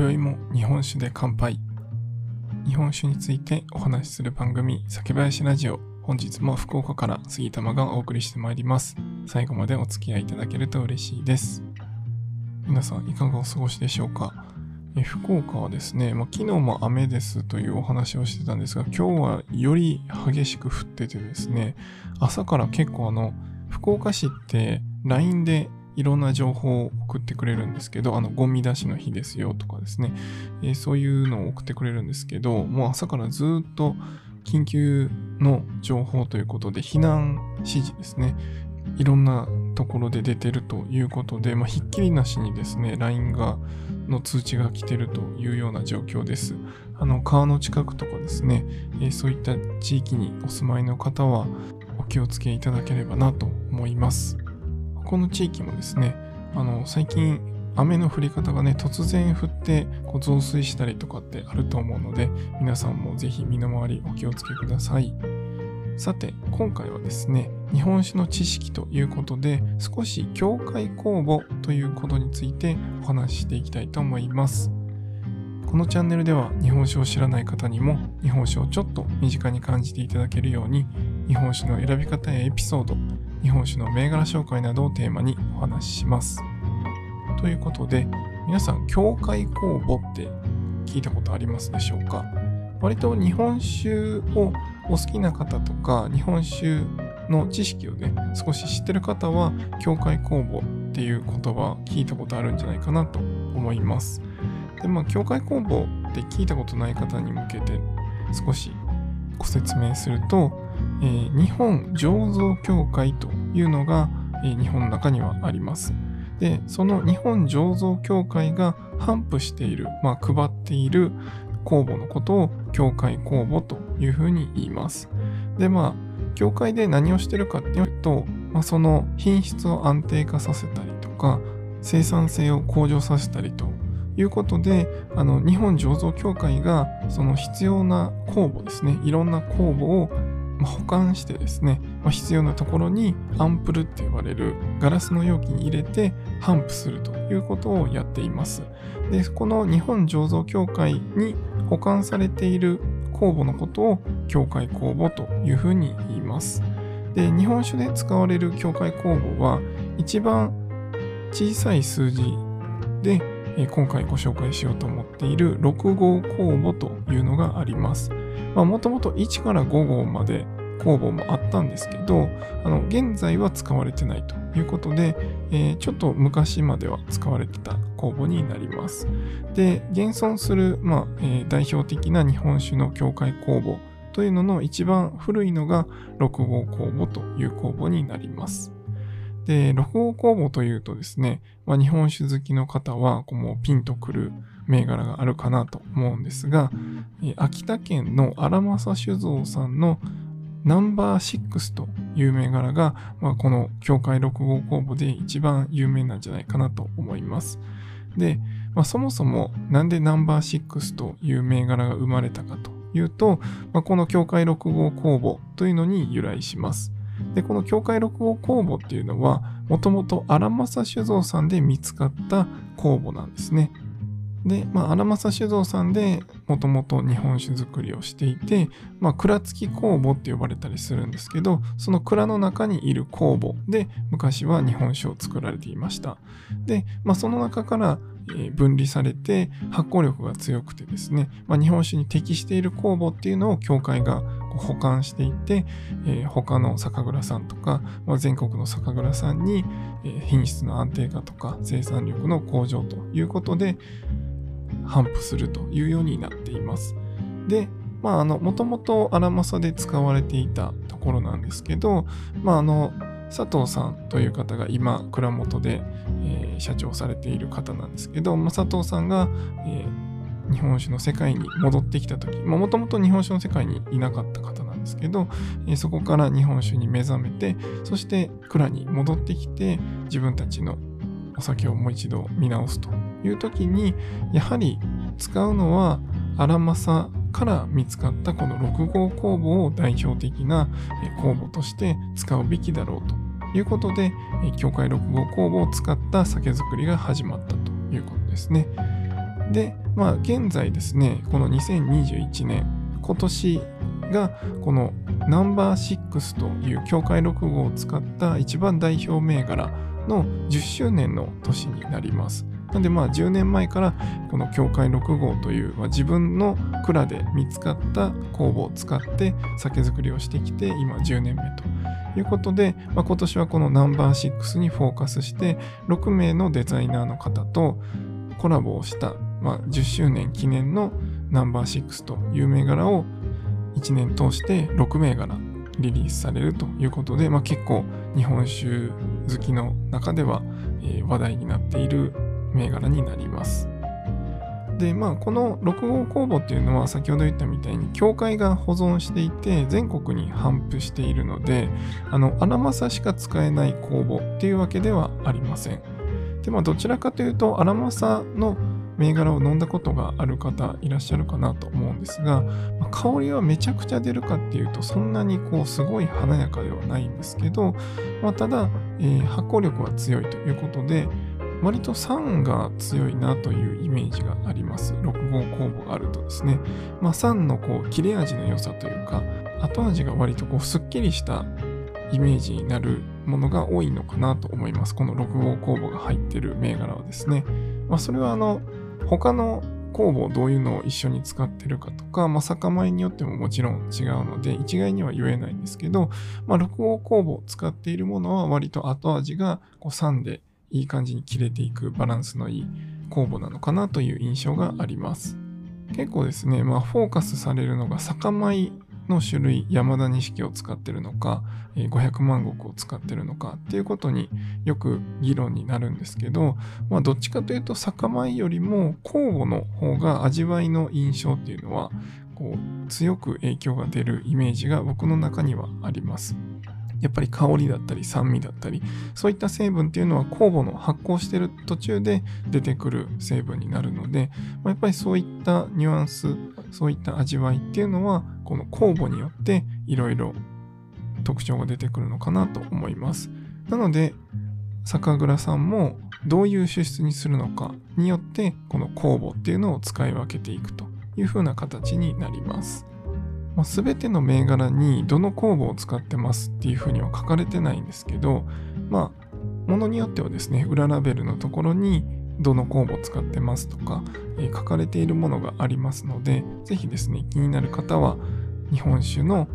今宵も日本酒で乾杯。日本酒についてお話しする番組酒林ラジオ。本日も福岡から杉玉がお送りしてまいります。最後までお付き合いいただけると嬉しいです。皆さんいかがお過ごしでしょうか？え福岡はですね、まあ、昨日も雨ですというお話をしてたんですが今日はより激しく降っててですね朝から結構あの福岡市って LINE でいろんな情報を送ってくれるんですけど、あの、ゴミ出しの日ですよとかですね、えー、そういうのを送ってくれるんですけど、もう朝からずっと緊急の情報ということで、避難指示ですね、いろんなところで出てるということで、まあ、ひっきりなしにですね、LINE が、の通知が来てるというような状況です。あの、川の近くとかですね、えー、そういった地域にお住まいの方は、お気をつけいただければなと思います。この地域もですね、あの、最近雨の降り方がね、突然降ってこう増水したりとかってあると思うので、皆さんもぜひ身の回りお気をつけください。さて、今回はですね、日本史の知識ということで、少し境界公募ということについてお話ししていきたいと思います。このチャンネルでは日本史を知らない方にも日本史をちょっと身近に感じていただけるように日本史の選び方やエピソード日本酒の銘柄紹介などをテーマにお話しします。ということで、皆さん、境界公募って聞いたことありますでしょうか？割と日本酒をお好きな方とか、日本酒の知識をね、少し知ってる方は、境界公募っていう言葉聞いたことあるんじゃないかなと思います。で、まあ、境界公募って聞いたことない方に向けて少しご説明すると、えー、日本醸造協会というのが、えー、日本の中にはあります。で、その日本醸造協会が頒布している、まあ、配っている公募のことを協会公募というふうに言います。で、まあ、協会で何をしてるかっていうと、まあ、その品質を安定化させたりとか、生産性を向上させたりということで、あの日本醸造協会がその必要な公募ですね、いろんな公募を保管してですね、ま、必要なところにアンプルって呼ばれるガラスの容器に入れて頒布するということをやっています。で、この日本醸造協会に保管されている公募のことを協会公募というふうに言います。で、日本酒で使われる協会公募は一番小さい数字で今回ご紹介しようと思っている6号公募というのがあります。もともと1から5号まで公募もあったんですけど、あの現在は使われてないということで、えー、ちょっと昔までは使われてた公募になります。で、現存する、まあえー、代表的な日本酒の協会公募というのの一番古いのが6号公募という公募になります。で、6号公募というとですね、まあ、日本酒好きの方はこうもうピンとくる銘柄があるかなと思うんですが、秋田県の荒政酒造さんのナンバー6という銘柄が、まあ、この協会6号公募で一番有名なんじゃないかなと思います。で、まあ、そもそもなんでナンバー6という銘柄が生まれたかというと、まあ、この協会6号公募というのに由来します。で、この協会6号公募っていうのは、もともと荒政酒造さんで見つかった公募なんですね。で、まあ、荒政酒造さんでもともと日本酒造りをしていて、まあ、蔵付き酵母って呼ばれたりするんですけど、その蔵の中にいる酵母で昔は日本酒を作られていました。で、まあ、その中から分離されて発酵力が強くてですね、まあ、日本酒に適している酵母っていうのを協会が保管していて、えー、他の酒蔵さんとか、まあ、全国の酒蔵さんに、品質の安定化とか生産力の向上ということで頒布するというようになっています。で、まあ、あの、もともと荒政で使われていたところなんですけど、まあ、あの、佐藤さんという方が今、蔵元で、えー、社長されている方なんですけど、まあ、佐藤さんが、えー、日本酒の世界に戻ってきた時もともと日本酒の世界にいなかった方なんですけど、えー、そこから日本酒に目覚めてそして蔵に戻ってきて自分たちのお酒をもう一度見直すとという時にやはり使うのは荒政から見つかったこの6号酵母を代表的な酵母として使うべきだろうということで教会6号酵母を使った酒造りが始まったということですね。で、まあ現在ですね、この2021年、今年がこのナンバー6という協会6号を使った一番代表銘柄の10周年の年になります。なんでまあ10年前からこの協会6号という、まあ、自分の蔵で見つかった酵母を使って酒造りをしてきて今10年目ということで、まあ、今年はこのナンバー6にフォーカスして6名のデザイナーの方とコラボをした、まあ、10周年記念のナンバー6という銘柄を1年通して6銘柄リリースされるということで、まあ、結構日本酒好きの中では、話題になっている銘柄になります。で、まあ、この6号公募っていうのは先ほど言ったみたいに教会が保存していて全国に頒布しているので、あの、アラマサしか使えない公募っていうわけではありません。で、まあ、どちらかというと、アラマサの銘柄を飲んだことがある方いらっしゃるかなと思うんですが、ま、香りはめちゃくちゃ出るかっていうとそんなにこうすごい華やかではないんですけど、まあ、ただ、えー、発酵力は強いということで割と酸が強いなというイメージがあります。6号酵母があるとですね。まあ、酸のこう切れ味の良さというか、後味が割とこうすっきりしたイメージになるものが多いのかなと思います。この6号酵母が入ってる銘柄はですね。まあ、それはあの、他の酵母どういうのを一緒に使ってるかとか、まあ、酒米によってももちろん違うので、一概には言えないんですけど、まあ、6号酵母を使っているものは割と後味がこう酸でいい感じに切れていくバランスのいい酵母なのかなという印象があります。結構ですね、まあ、フォーカスされるのが酒米の種類、山田錦を使ってるのか、500万石を使ってるのかっていうことによく議論になるんですけど、まあ、どっちかというと酒米よりも酵母の方が味わいの印象っていうのはこう強く影響が出るイメージが僕の中にはあります。やっぱり香りだったり酸味だったりそういった成分っていうのは酵母の発酵してる途中で出てくる成分になるので、ま、やっぱりそういったニュアンスそういった味わいっていうのはこの酵母によっていろいろ特徴が出てくるのかなと思います。なので酒蔵さんもどういう手質にするのかによってこの酵母っていうのを使い分けていくという風な形になります。まあ、全ての銘柄にどの酵母を使ってますっていうふうには書かれてないんですけど、まあ、ものによってはですね、裏ラベルのところにどの酵母を使ってますとか、えー、書かれているものがありますので、ぜひですね、気になる方は日本酒の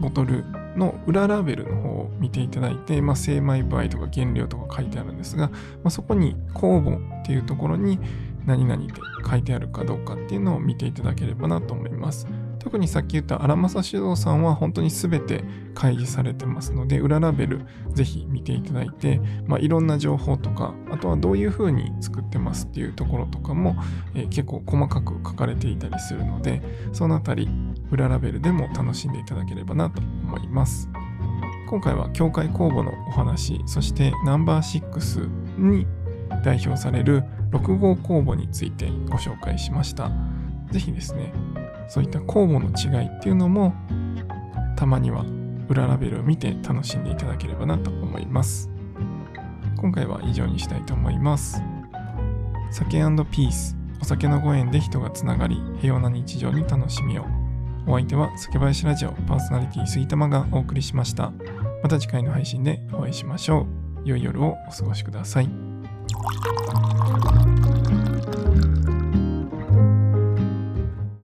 ボトルの裏ラベルの方を見ていただいて、まあ、精米場合とか原料とか書いてあるんですが、まあ、そこに酵母っていうところに何々で書いてあるかどうかっていうのを見ていただければなと思います。特にさっき言った荒政酒造さんは本当に全て開示されてますので、裏ラベルぜひ見ていただいて、まあ、いろんな情報とか、あとはどういう風に作ってますっていうところとかも、えー、結構細かく書かれていたりするので、そのあたり裏ラベルでも楽しんでいただければなと思います。今回は境界公募のお話、そしてナンバー6に代表される6号公募についてご紹介しました。ぜひですね、そういった酵母の違いっていうのもたまには裏ラベルを見て楽しんでいただければなと思います。今回は以上にしたいと思います。酒ピースお酒のご縁で人がつながり平和な日常に楽しみを。お相手は酒林ラジオパーソナリティ杉玉がお送りしました。また次回の配信でお会いしましょう。良い夜をお過ごしください。